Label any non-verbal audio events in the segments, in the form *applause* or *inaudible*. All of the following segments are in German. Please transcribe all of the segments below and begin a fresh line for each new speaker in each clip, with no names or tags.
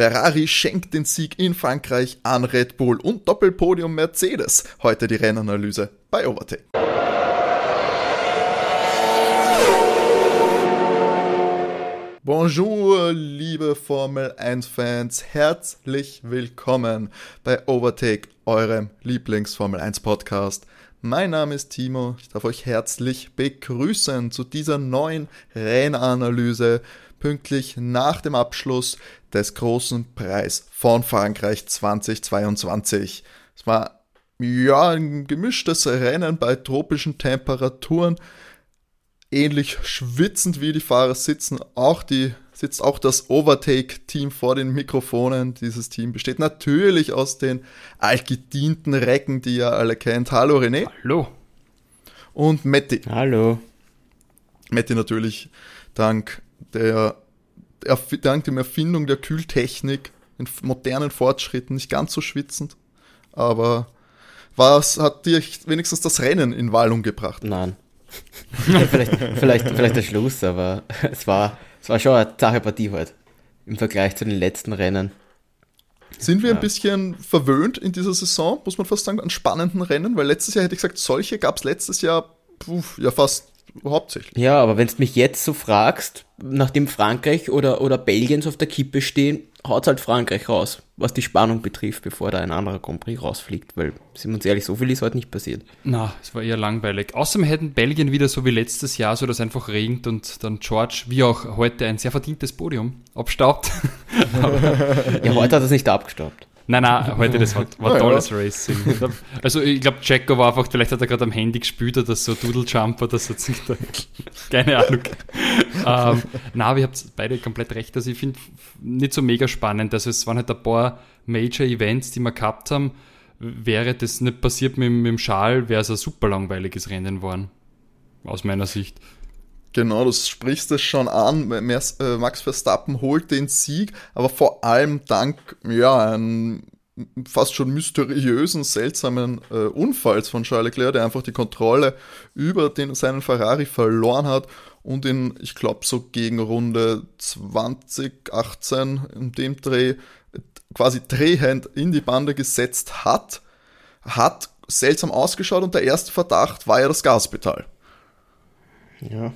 Ferrari schenkt den Sieg in Frankreich an Red Bull und Doppelpodium Mercedes. Heute die Rennanalyse bei Overtake. Bonjour, liebe Formel 1-Fans, herzlich willkommen bei Overtake, eurem Lieblings-Formel 1-Podcast. Mein Name ist Timo, ich darf euch herzlich begrüßen zu dieser neuen Rennanalyse, pünktlich nach dem Abschluss des großen Preis von Frankreich 2022. Es war ja ein gemischtes Rennen bei tropischen Temperaturen, ähnlich schwitzend wie die Fahrer sitzen, auch die sitzt auch das Overtake-Team vor den Mikrofonen. Dieses Team besteht natürlich aus den altgedienten Recken, die ihr alle kennt. Hallo René.
Hallo.
Und Matti.
Hallo.
Matti natürlich dank der dank der Erfindung der Kühltechnik, den modernen Fortschritten, nicht ganz so schwitzend, aber was hat dir wenigstens das Rennen in Wallung gebracht?
Nein. *laughs* ja, vielleicht, vielleicht, vielleicht der Schluss, aber *laughs* es war, es war schon eine zache Partie heute im Vergleich zu den letzten Rennen.
Sind wir ja. ein bisschen verwöhnt in dieser Saison, muss man fast sagen, an spannenden Rennen? Weil letztes Jahr hätte ich gesagt, solche gab es letztes Jahr puh, ja fast hauptsächlich.
Ja, aber wenn du mich jetzt so fragst, nachdem Frankreich oder, oder Belgien so auf der Kippe stehen, haut halt Frankreich raus, was die Spannung betrifft, bevor da ein anderer Grand Prix rausfliegt, weil, sind wir uns ehrlich, so viel ist heute nicht passiert.
Na, es war eher langweilig. Außerdem hätten Belgien wieder so wie letztes Jahr, so dass einfach regnet und dann George, wie auch heute, ein sehr verdientes Podium abstaubt. *laughs*
ja, heute hat er es nicht abgestaubt.
Nein, nein, heute das war, war *laughs* tolles Racing. Also ich glaube, Jacko war einfach, vielleicht hat er gerade am Handy gespielt oder so Doodle Jump oder so. *laughs* Keine Ahnung. ähm, na, aber ihr habt beide komplett recht. Also ich finde nicht so mega spannend. Also es waren halt ein paar Major Events, die wir gehabt haben. Wäre das nicht passiert mit, mit dem Schal, wäre es ein super langweiliges Rennen geworden. Aus meiner Sicht.
Genau, du sprichst es schon an. Äh, Max Verstappen holt den Sieg, aber vor allem dank ja, einem fast schon mysteriösen, seltsamen äh, Unfalls von Charles Leclerc, der einfach die Kontrolle über den, seinen Ferrari verloren hat und ihn, ich glaube, so gegen Runde 2018 in dem Dreh quasi drehend in die Bande gesetzt hat, hat seltsam ausgeschaut und der erste Verdacht war ja das Gaspedal.
Ja,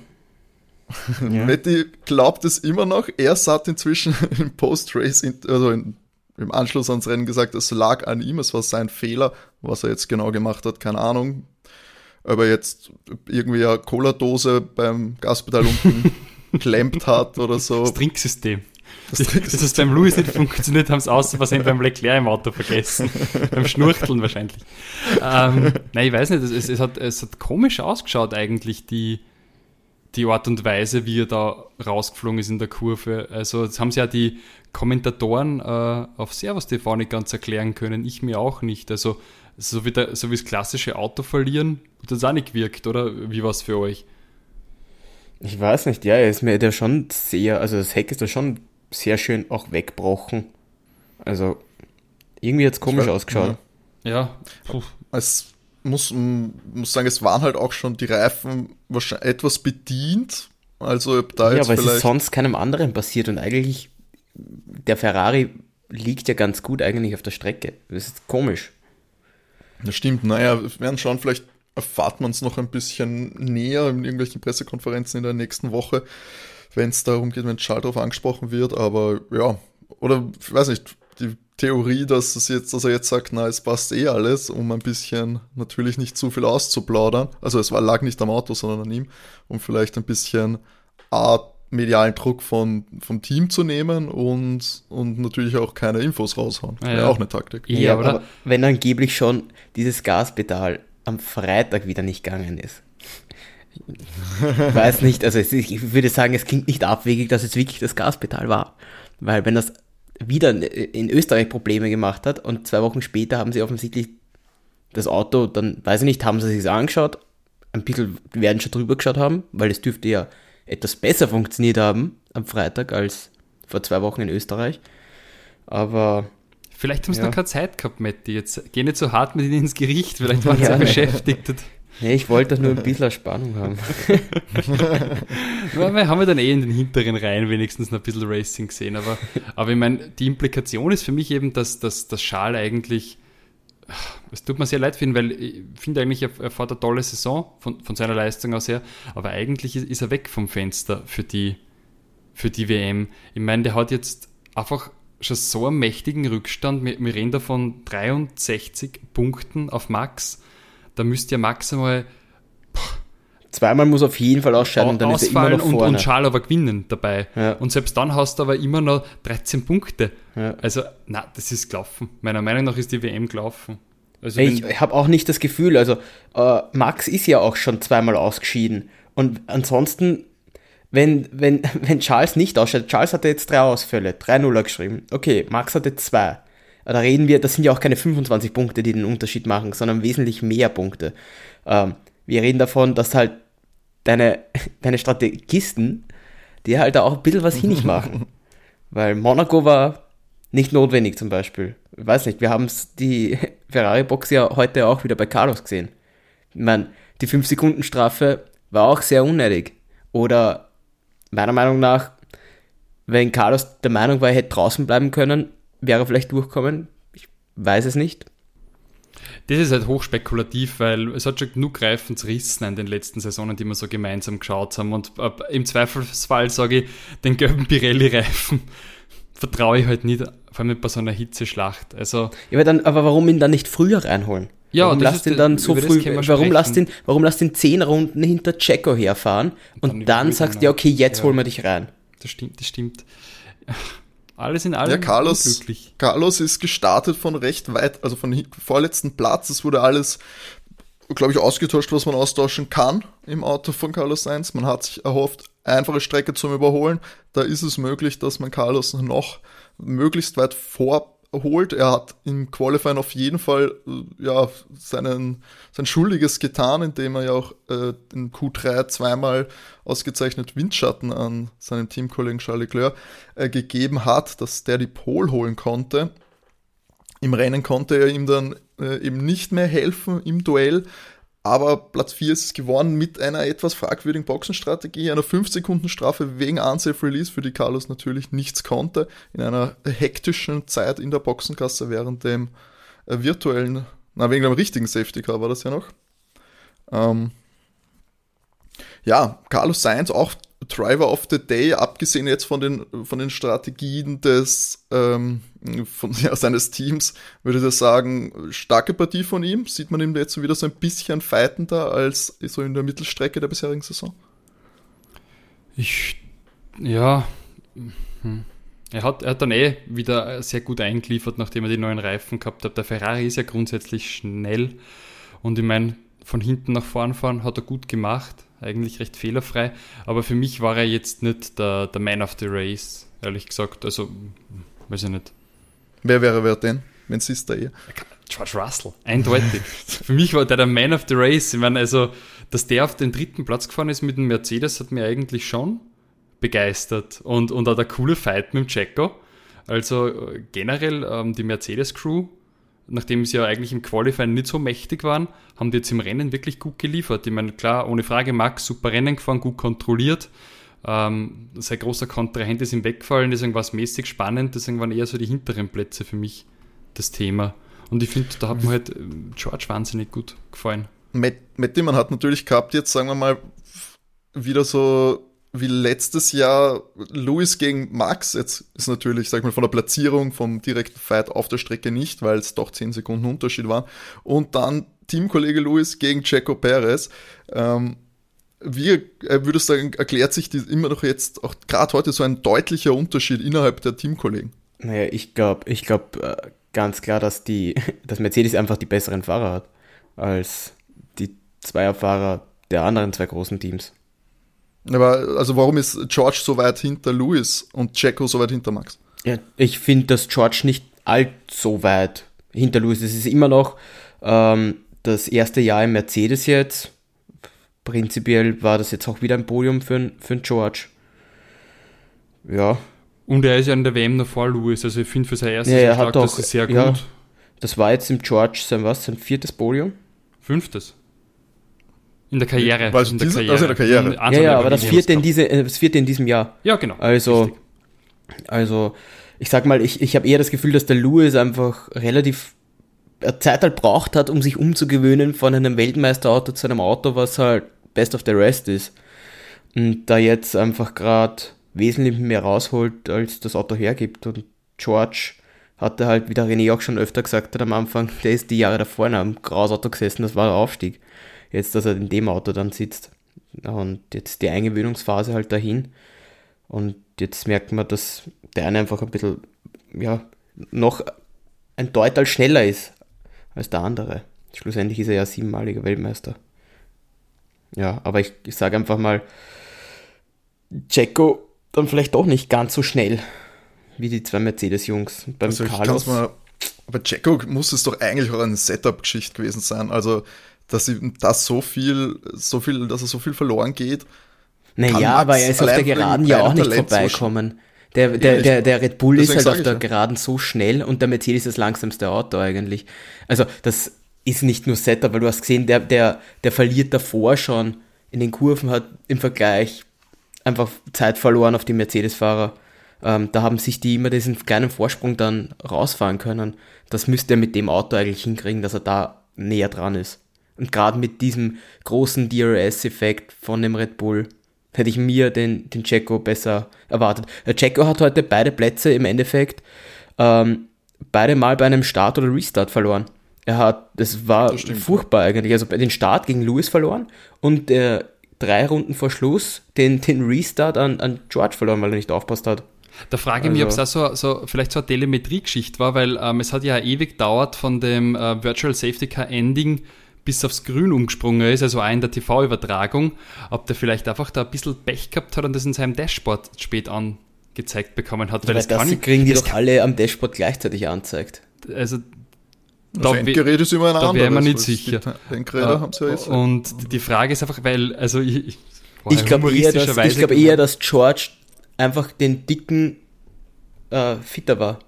*laughs*
ja. Matti glaubt es immer noch. Er hat inzwischen *laughs* im Post-Race, also in, im Anschluss ans Rennen gesagt, es lag an ihm, es war sein Fehler. Was er jetzt genau gemacht hat, keine Ahnung. Aber jetzt irgendwie eine Cola-Dose beim Gaspedal unten *laughs* klemmt hat oder so.
Das Trinksystem. Das, das, das beim Louis nicht funktioniert, haben sie außer was beim Leclerc im Auto vergessen. beim Schnurchteln wahrscheinlich. Ähm, nein, ich weiß nicht, es, es, hat, es hat komisch ausgeschaut eigentlich, die, die Art und Weise, wie er da rausgeflogen ist in der Kurve. Also das haben sie ja die Kommentatoren äh, auf Servus TV nicht ganz erklären können, ich mir auch nicht. Also so wie, der, so wie das klassische Auto verlieren, hat das auch nicht gewirkt, oder? Wie war es für euch?
Ich weiß nicht, ja, er ist mir der schon sehr, also das Heck ist da schon sehr schön auch weggebrochen. Also irgendwie hat es komisch ausgeschaut.
Ja, ja.
Puh. Muss, muss sagen, es waren halt auch schon die Reifen wahrscheinlich etwas bedient. Also ob da
ja,
jetzt
aber es ist sonst keinem anderen passiert und eigentlich der Ferrari liegt ja ganz gut eigentlich auf der Strecke. Das ist komisch.
Das stimmt, naja, wir werden schauen, vielleicht erfahrt man es noch ein bisschen näher in irgendwelchen Pressekonferenzen in der nächsten Woche, wenn es darum geht, wenn Charles darauf angesprochen wird, aber ja, oder ich weiß nicht, die Theorie, dass, es jetzt, dass er jetzt sagt, na, es passt eh alles, um ein bisschen natürlich nicht zu viel auszuplaudern. Also es war, lag nicht am Auto, sondern an ihm, um vielleicht ein bisschen A, medialen Druck von, vom Team zu nehmen und, und natürlich auch keine Infos raushauen. Ja, ja. auch eine Taktik.
Ja, ja aber wenn angeblich schon dieses Gaspedal am Freitag wieder nicht gegangen ist. Ich weiß nicht, also ich würde sagen, es klingt nicht abwegig, dass es wirklich das Gaspedal war. Weil wenn das wieder in Österreich Probleme gemacht hat und zwei Wochen später haben sie offensichtlich das Auto, dann weiß ich nicht, haben sie sich angeschaut, ein bisschen werden schon drüber geschaut haben, weil es dürfte ja etwas besser funktioniert haben am Freitag als vor zwei Wochen in Österreich. Aber.
Vielleicht haben sie ja. noch keine Zeit gehabt, Matti. Jetzt geh nicht so hart mit ihnen ins Gericht, vielleicht *laughs* waren sie ja, beschäftigt.
Nee, ich wollte nur ein bisschen Spannung haben. *laughs*
wir haben ja dann eh in den hinteren Reihen wenigstens noch ein bisschen Racing gesehen, aber, aber ich meine, die Implikation ist für mich eben, dass, dass, dass Schal eigentlich, es tut mir sehr leid finden, weil ich finde eigentlich, er, er fährt eine tolle Saison von, von seiner Leistung aus her, aber eigentlich ist, ist er weg vom Fenster für die, für die WM. Ich meine, der hat jetzt einfach schon so einen mächtigen Rückstand. Wir, wir reden da von 63 Punkten auf Max. Da müsste ja maximal
Zweimal muss auf jeden Fall ausscheiden,
dann ist er immer noch vorne. Und, und Schal aber gewinnen dabei. Ja. Und selbst dann hast du aber immer noch 13 Punkte. Ja. Also, na, das ist gelaufen. Meiner Meinung nach ist die WM gelaufen.
Also ich habe auch nicht das Gefühl, also äh, Max ist ja auch schon zweimal ausgeschieden. Und ansonsten wenn, wenn, *laughs* wenn Charles nicht ausscheidet, Charles hatte jetzt drei Ausfälle, 3-0 geschrieben. Okay, Max hatte zwei. Da reden wir, das sind ja auch keine 25 Punkte, die den Unterschied machen, sondern wesentlich mehr Punkte. Ähm, wir reden davon, dass halt deine, *laughs* deine Strategisten dir halt da auch ein bisschen was hinig machen. *laughs* Weil Monaco war nicht notwendig zum Beispiel. Ich weiß nicht, wir haben die *laughs* Ferrari-Box ja heute auch wieder bei Carlos gesehen. Ich meine, die 5-Sekunden-Strafe war auch sehr unnötig. Oder meiner Meinung nach, wenn Carlos der Meinung war, er hätte draußen bleiben können, wäre er vielleicht durchkommen. Ich weiß es nicht.
Das ist halt hochspekulativ, weil es hat schon genug Reifen zerrissen in den letzten Saisonen, die wir so gemeinsam geschaut haben. Und im Zweifelsfall sage ich, den gelben Pirelli-Reifen *laughs* vertraue ich halt nicht, vor allem bei so einer Hitzeschlacht. Also,
ja, aber, dann, aber warum ihn dann nicht früher reinholen? Ja, warum lasst ihn dann so früh, warum lasst ihn, warum lasst ihn zehn Runden hinter Checo herfahren und, und dann, dann sagst du, ja, okay, jetzt ja. holen wir dich rein.
Das stimmt, das stimmt. Alles in allem
ja, Carlos, Carlos ist gestartet von recht weit, also von vorletzten Platz. Es wurde alles, glaube ich, ausgetauscht, was man austauschen kann im Auto von Carlos Sainz. Man hat sich erhofft, einfache Strecke zum Überholen. Da ist es möglich, dass man Carlos noch möglichst weit vor holt. Er hat im Qualifying auf jeden Fall äh, ja, seinen, sein Schuldiges getan, indem er ja auch äh, in Q3 zweimal ausgezeichnet Windschatten an seinem Teamkollegen Charles Leclerc äh, gegeben hat, dass der die Pole holen konnte. Im Rennen konnte er ihm dann äh, eben nicht mehr helfen im Duell, aber Platz 4 ist es geworden mit einer etwas fragwürdigen Boxenstrategie, einer 5-Sekunden-Strafe wegen Unsafe Release, für die Carlos natürlich nichts konnte, in einer hektischen Zeit in der Boxenkasse während dem äh, virtuellen, na, wegen dem richtigen Safety Car war das ja noch. Ähm, ja, Carlos Sainz auch Driver of the Day, abgesehen jetzt von den, von den Strategien des, ähm, von, *laughs* ja, seines Teams, würde ich sagen, starke Partie von ihm. Sieht man ihm jetzt wieder so ein bisschen fightender als so in der Mittelstrecke der bisherigen Saison?
Ich, ja, hm. er hat, er hat dann eh wieder sehr gut eingeliefert, nachdem er die neuen Reifen gehabt hat. Der Ferrari ist ja grundsätzlich schnell und ich meine, von hinten nach vorn fahren hat er gut gemacht eigentlich recht fehlerfrei. Aber für mich war er jetzt nicht der, der Man of the Race, ehrlich gesagt. Also, weiß ich nicht.
Wer wäre wer denn, wenn es ist da eher?
George Russell, eindeutig. für mich war der der Man of the Race. Ich meine, also, dass der auf den dritten Platz gefahren ist mit dem Mercedes, hat mir eigentlich schon begeistert. Und, und auch der coole Fight mit dem Checo. Also generell ähm, die Mercedes-Crew nachdem sie ja eigentlich im Qualifying nicht so mächtig waren, haben die jetzt im Rennen wirklich gut geliefert. Ich meine, klar, ohne Frage, Max super Rennen gefahren, gut kontrolliert. Ähm, sein großer Kontrahent ist ihm weggefallen, deswegen war es mäßig spannend, deswegen waren eher so die hinteren Plätze für mich das Thema. Und ich finde, da hat mir halt äh, George wahnsinnig gut gefallen.
Matt, Matt Damon hat natürlich gehabt, jetzt sagen wir mal, wieder so wie letztes Jahr Lewis gegen Max. Jetzt ist natürlich, sag ich mal, von der Platzierung vom direkten Fight auf der Strecke nicht, weil es doch 10 Sekunden Unterschied war. Und dann Teamkollege Lewis gegen Checo Perez. Ähm, wie äh, würdest du sagen, erklärt sich die immer noch jetzt, auch gerade heute, so ein deutlicher Unterschied innerhalb der Teamkollegen?
Naja, ich glaube ich glaub, äh, ganz klar, dass, die, *laughs* dass Mercedes einfach die besseren Fahrer hat als die Zweierfahrer der anderen zwei großen Teams.
Aber also warum ist George so weit hinter Lewis und Checo so weit hinter Max?
Ja, ich finde, dass George nicht allzu weit hinter Lewis ist. Es ist immer noch ähm, das erste Jahr im Mercedes jetzt. Prinzipiell war das jetzt auch wieder ein Podium für, für George. Ja.
Und er ist ja in der WM noch vor Lewis, also ich finde für sein erstes
ja, er hat das ist sehr gut. Ja, das war jetzt im George sein was, sein viertes Podium?
Fünftes. In der Karriere.
Weil
in der
diese- also in der Karriere.
In
Ja, ja, aber das vierte, in diese, äh, das vierte in diesem Jahr.
Ja, genau.
Also,
Richtig.
also ich sag mal, ich, ich habe eher das Gefühl, dass der Lewis einfach relativ äh, Zeit halt braucht hat, um sich umzugewöhnen von einem Weltmeisterauto zu einem Auto, was halt best of the rest ist. Und da jetzt einfach gerade wesentlich mehr rausholt, als das Auto hergibt. Und George hatte halt, wie der René auch schon öfter gesagt hat am Anfang, der ist die Jahre davor in einem Grausauto gesessen, das war der Aufstieg. Jetzt, dass er in dem Auto dann sitzt. Und jetzt die Eingewöhnungsphase halt dahin. Und jetzt merkt man, dass der eine einfach ein bisschen, ja, noch ein Deutal schneller ist als der andere. Schlussendlich ist er ja siebenmaliger Weltmeister. Ja, aber ich, ich sage einfach mal, Checo dann vielleicht doch nicht ganz so schnell wie die zwei Mercedes-Jungs. Beim
Also
Carlos.
mal, aber Jacko muss es doch eigentlich auch eine Setup-Geschichte gewesen sein. Also, dass ihm das so viel, so viel, dass er so viel verloren geht.
Naja, aber er ist auf der Geraden ja auch nicht
Talent so
vorbeikommen. Der, der, der, der Red Bull ist
deswegen
halt
sag
auf der
ja.
Geraden so schnell und der Mercedes ist das langsamste Auto eigentlich. Also das ist nicht nur Setup, weil du hast gesehen, der, der, der verliert davor schon in den Kurven, hat im Vergleich einfach Zeit verloren auf die Mercedes-Fahrer. Ähm, da haben sich die immer diesen kleinen Vorsprung dann rausfahren können. Das müsste er mit dem Auto eigentlich hinkriegen, dass er da näher dran ist. Und gerade mit diesem großen DRS-Effekt von dem Red Bull hätte ich mir den, den Checo besser erwartet. Der Checo hat heute beide Plätze im Endeffekt ähm, beide Mal bei einem Start oder Restart verloren. Er hat, das war
Das
furchtbar eigentlich. Also bei den Start gegen Lewis verloren und der drei Runden vor Schluss den, den Restart an, an George verloren, weil er nicht aufpasst hat.
Da frage ich mich, ob es
Also-
auch so, so vielleicht so eine Telemetrie-Geschichte war, weil ähm, es hat ja ewig gedauert von dem äh, Virtual Safety Car Ending bis aufs Grün umgesprungen ist, also auch in der TV-Übertragung, ob der vielleicht einfach da ein bisschen Pech gehabt hat und das in seinem Dashboard spät angezeigt bekommen hat.
Weil das,
kann ich-
kriegen die
das
doch alle am Dashboard gleichzeitig anzeigt.
kann- Also,
Das Endgerät ist immer ein
da
anderes.
wäre man nicht
weil
sicher.
Endgeräte haben sie ja jetzt.
und die Frage ist einfach, weil, also ich, ich,
Ich glaube eher, dass, ich glaub eher, dass George einfach den dicken äh, Fitter war.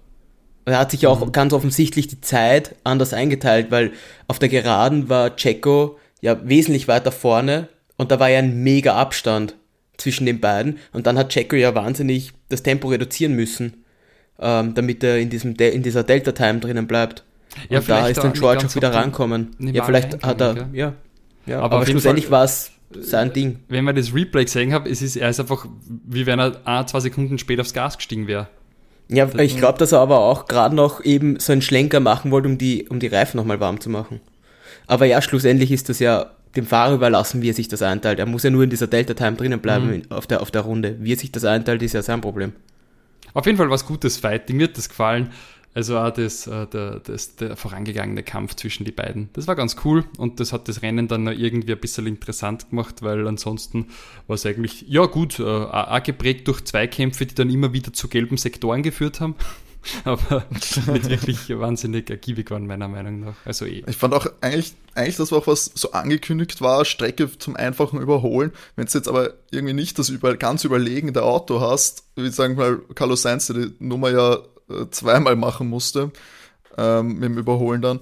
Er hat sich
Mhm.
auch ganz offensichtlich die Zeit anders eingeteilt, weil auf der Geraden war Checo ja wesentlich weiter vorne und da war ja ein mega Abstand zwischen den beiden und dann hat Checo ja wahnsinnig das Tempo reduzieren müssen, ähm, damit er in, diesem De in dieser Delta-Time drinnen bleibt.
Ja,
und da ist dann George auch wieder rankommen. Ja, vielleicht hat er, ja. ja.
Aber
Aber, schlussendlich war es sein Ding.
wenn man das Replay gesehen hat, es ist, er ist einfach, wie wenn er ein, zwei Sekunden später aufs Gas gestiegen wäre.
Ja, ich glaube, dass er aber auch gerade noch eben so einen Schlenker machen wollte, um die, um die Reifen nochmal warm zu machen. Aber ja, schlussendlich ist das ja dem Fahrer überlassen, wie er sich das einteilt. Er muss ja nur in dieser Delta-Time drinnen bleiben in- auf, der, auf der Runde. Wie er sich das einteilt, ist ja sein Problem.
Auf jeden Fall was gutes Fighting, mir hat das gefallen. Also auch das, äh, der, das, der vorangegangene Kampf zwischen die beiden. Das war ganz cool und das hat das Rennen dann noch irgendwie ein bisschen interessant gemacht, weil ansonsten war es eigentlich, ja gut, äh, auch auch geprägt durch Zweikämpfe, die dann immer wieder zu gelben Sektoren geführt haben. *laughs* Aber nicht wirklich *laughs* wahnsinnig ergiebig waren, meiner Meinung nach. Also eh.
Ich fand auch eigentlich, eigentlich das war auch was so angekündigt war, Strecke zum einfachen Überholen. Wenn du jetzt aber irgendwie nicht das über, ganz überlegene Auto hast, wie sagen wir mal Carlos Sainz, der die Nummer ja äh, zweimal machen musste, ähm, mit dem Überholen dann,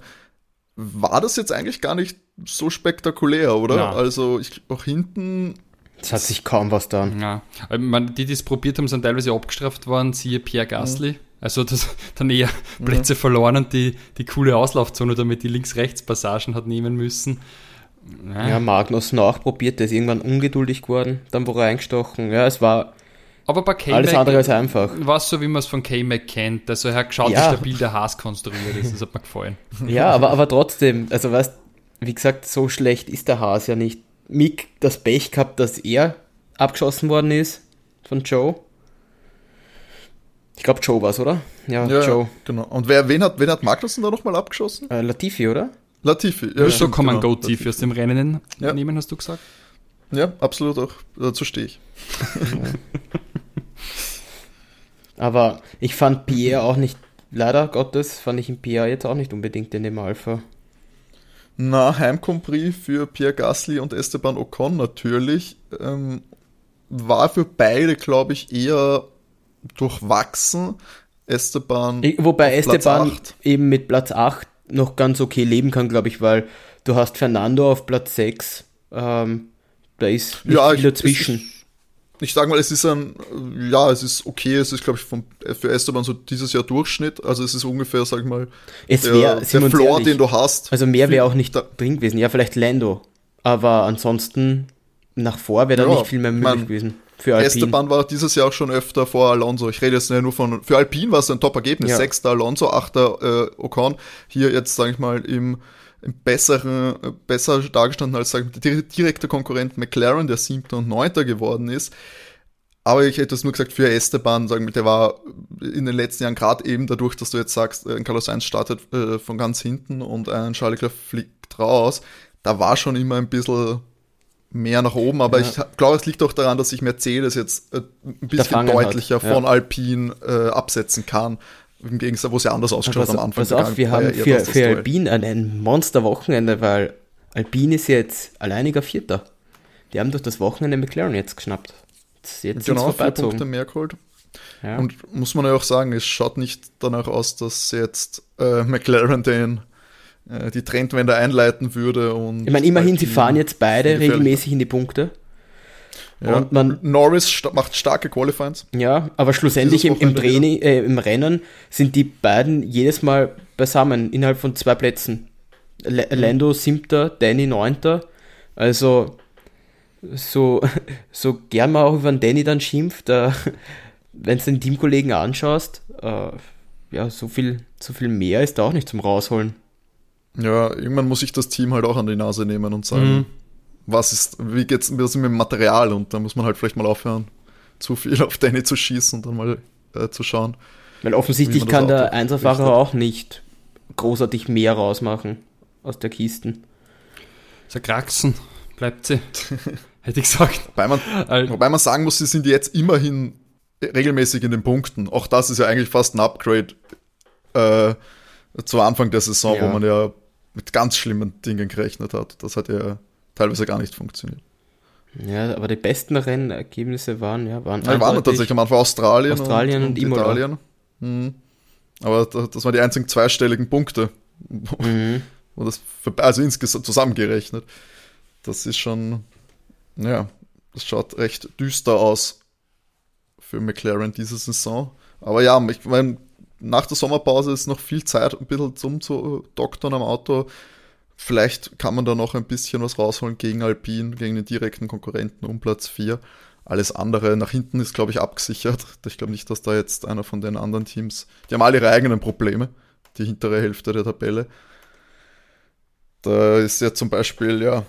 war das jetzt eigentlich gar nicht so spektakulär, oder?
Na.
Also ich, auch hinten,
Es hat sich kaum was getan.
Ja, ich meine, die, die es probiert haben, sind teilweise abgestraft worden, siehe Pierre Gasly. Also das *laughs* dann eher Plätze verloren und die, die coole Auslaufzone, damit die Links-Rechts-Passagen hat nehmen müssen. Ja.
Ja, Magnussen auch probiert, der ist irgendwann ungeduldig geworden, dann wurde er eingestochen. Ja, es war
Aber bei
alles andere
K-Mac
als einfach.
war es so, wie man es von K-Mac kennt. Also er hat geschaut,
Ja.
wie stabil der Haas konstruiert ist. Das hat mir gefallen. *laughs*
Ja, aber, aber trotzdem, also weißt, wie gesagt, so schlecht ist der Haas ja nicht. Mick das Pech gehabt, dass er abgeschossen worden ist von Joe. Ich glaube, Joe war's, oder? Ja,
ja,
Joe.
genau. Und wer, wen hat, wen hat Magnussen da nochmal abgeschossen?
Äh, Latifi, oder?
Latifi. Ja,
so kann man
genau.
Go tief aus dem Rennen
Ja.
nehmen, hast du gesagt?
Ja, absolut auch. Dazu stehe ich.
Aber ich fand Pierre auch nicht, leider Gottes, fand ich ihn Pierre jetzt auch nicht unbedingt in dem Alpha.
Na, Heimcompris für Pierre Gasly und Esteban Ocon natürlich. Ähm, war für beide, glaube ich, eher durchwachsen. Esteban.
Wobei Esteban eben mit Platz 8 noch ganz okay leben kann, glaube ich, weil du hast Fernando auf Platz 6, Ähm, da ist
Ja,
viel dazwischen.
Ich, ich sage mal, es ist ein, ja, es ist okay, es ist, glaube ich, vom, für Esteban so dieses Jahr Durchschnitt. Also es ist ungefähr, sag ich mal,
es
der,
wäre,
der
uns
Floor,
ehrlich,
den du hast.
also mehr wäre auch nicht
Da-
drin gewesen. Ja, vielleicht Lando. Aber ansonsten nach vor wäre da
Ja,
nicht viel mehr möglich
mein,
gewesen. Für Alpine.
Esteban war dieses Jahr auch schon öfter vor Alonso. Ich rede jetzt nicht nur von, für Alpine war es ein Top-Ergebnis.
Ja.
Sechster Alonso, achter äh, Ocon. Hier jetzt, sage ich mal, im besseren, äh, besser dargestanden als, sag ich mal, der direkte Konkurrent McLaren, der siebter und neunter geworden ist. Aber ich hätte es nur gesagt für Esteban, sagen wir, der war in den letzten Jahren gerade eben dadurch, dass du jetzt sagst, äh, ein Carlos Sainz startet äh, von ganz hinten und ein Charles Leclerc fliegt raus. Da war schon immer ein bisschen mehr nach oben, aber
Ja.
ich glaube, es liegt auch daran, dass sich Mercedes jetzt äh, ein bisschen
hat,
deutlicher
ja.
von Alpine äh, absetzen kann. Im Gegensatz, wo es ja anders ausgeschaut hat am Anfang.
pass auf, wir
ja
haben für,
das das
für. Alpine ein, ein Monster-Wochenende, weil Alpine ist jetzt alleiniger Vierter. Die haben durch das Wochenende McLaren jetzt geschnappt. Jetzt,
Genau, vier Punkte mehr geholt.
Ja.
Und muss man ja auch sagen, es schaut nicht danach aus, dass jetzt äh, McLaren den, äh, die Trendwende einleiten würde. Und
ich meine, immerhin, sie fahren jetzt beide regelmäßig in die Punkte.
Ja,
und man-
Norris sta macht starke Qualifyings.
Ja, aber schlussendlich im, im, Training, äh, im Rennen sind die beiden jedes Mal beisammen, innerhalb von zwei Plätzen. L
Mhm.
Lando siebter, Danny neunter. Also so, *laughs* so gern man auch über den Danny dann schimpft, äh, *laughs* wenn du den Teamkollegen anschaust, äh, ja, so viel, so viel mehr ist da auch nicht zum Rausholen.
Ja, irgendwann muss ich das Team halt auch an die Nase nehmen und sagen,
Mhm.
Was ist, wie geht's was ist mit dem Material? Und da muss man halt vielleicht mal aufhören, zu viel auf Danny zu schießen und dann mal äh, zu schauen.
Weil offensichtlich kann der Einserfahrer auch nicht großartig mehr rausmachen aus der Kisten.
So Kraxen, bleibt sie. *laughs* Hätte ich gesagt.
Wobei man,
Äh,
wobei man sagen muss, sie sind jetzt immerhin regelmäßig in den Punkten. Auch das ist ja eigentlich fast ein Upgrade äh, zu Anfang der Saison,
Ja.
wo man ja mit ganz schlimmen Dingen gerechnet hat. Das hat ja teilweise gar nicht funktioniert.
Ja, aber die besten Rennergebnisse waren, ja, waren
Ja, waren tatsächlich am Anfang Australien,
Australien und Imola.
Italien. Mhm. Aber da- das waren die einzigen zweistelligen Punkte,
Mhm. *laughs*
für, also insgesamt zusammengerechnet. Das ist schon, ja, das schaut recht düster aus für McLaren diese Saison. Aber ja, ich meine, nach der Sommerpause ist noch viel Zeit, ein bisschen zum zu doktern am Auto. Vielleicht kann man da noch ein bisschen was rausholen gegen Alpine, gegen den direkten Konkurrenten um Platz 4. Alles andere nach hinten ist, glaube ich, abgesichert. *laughs* Ich glaube nicht, dass da jetzt einer von den anderen Teams, die haben alle ihre eigenen Probleme, die hintere Hälfte der Tabelle. Da ist ja zum Beispiel, ja,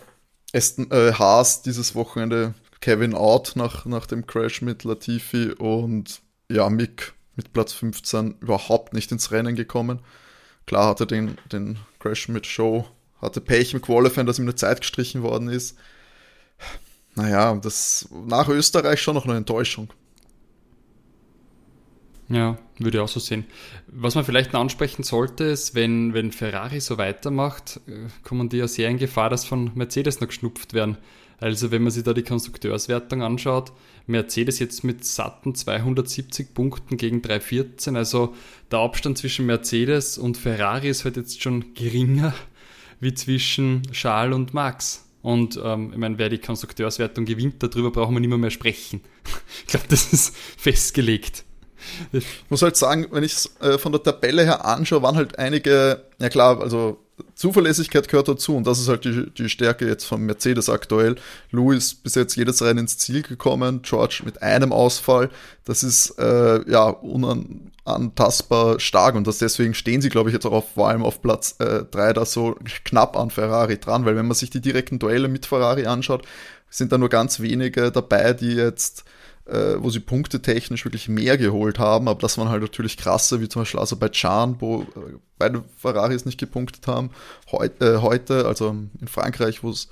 Aston, äh, Haas dieses Wochenende, Kevin out nach, nach dem Crash mit Latifi und ja, Mick mit Platz 15 überhaupt nicht ins Rennen gekommen. Klar hatte den, den Crash mit Show, hatte Pech mit Qualifying, dass ihm eine Zeit gestrichen worden ist. Naja, das nach Österreich schon noch eine Enttäuschung.
Ja, würde ich auch so sehen. Was man vielleicht noch ansprechen sollte, ist, wenn, wenn Ferrari so weitermacht, äh, kommen die ja sehr in Gefahr, dass von Mercedes noch geschnupft werden. Also wenn man sich da die Konstrukteurswertung anschaut, Mercedes jetzt mit satten 270 Punkten gegen 314, also der Abstand zwischen Mercedes und Ferrari ist halt jetzt schon geringer wie zwischen Charles und Max. Und ähm, ich meine, wer die Konstrukteurswertung gewinnt, darüber brauchen wir nicht mehr, mehr sprechen. *laughs* Ich glaube, das ist festgelegt.
Ich muss halt sagen, wenn ich es äh, von der Tabelle her anschaue, waren halt einige, ja klar, also Zuverlässigkeit gehört dazu und das ist halt die, die Stärke jetzt von Mercedes aktuell. Lewis bis jetzt jedes Rennen ins Ziel gekommen, George mit einem Ausfall. Das ist äh, ja unantastbar stark und das deswegen stehen sie, glaube ich, jetzt auch auf, vor allem auf Platz 3 äh, da so knapp an Ferrari dran, weil wenn man sich die direkten Duelle mit Ferrari anschaut, sind da nur ganz wenige dabei, die jetzt äh, wo sie punktetechnisch wirklich mehr geholt haben, aber das waren halt natürlich krasse, wie zum Beispiel Aserbaidschan, wo äh, beide Ferraris nicht gepunktet haben. Heut, äh, heute, also in Frankreich, wo es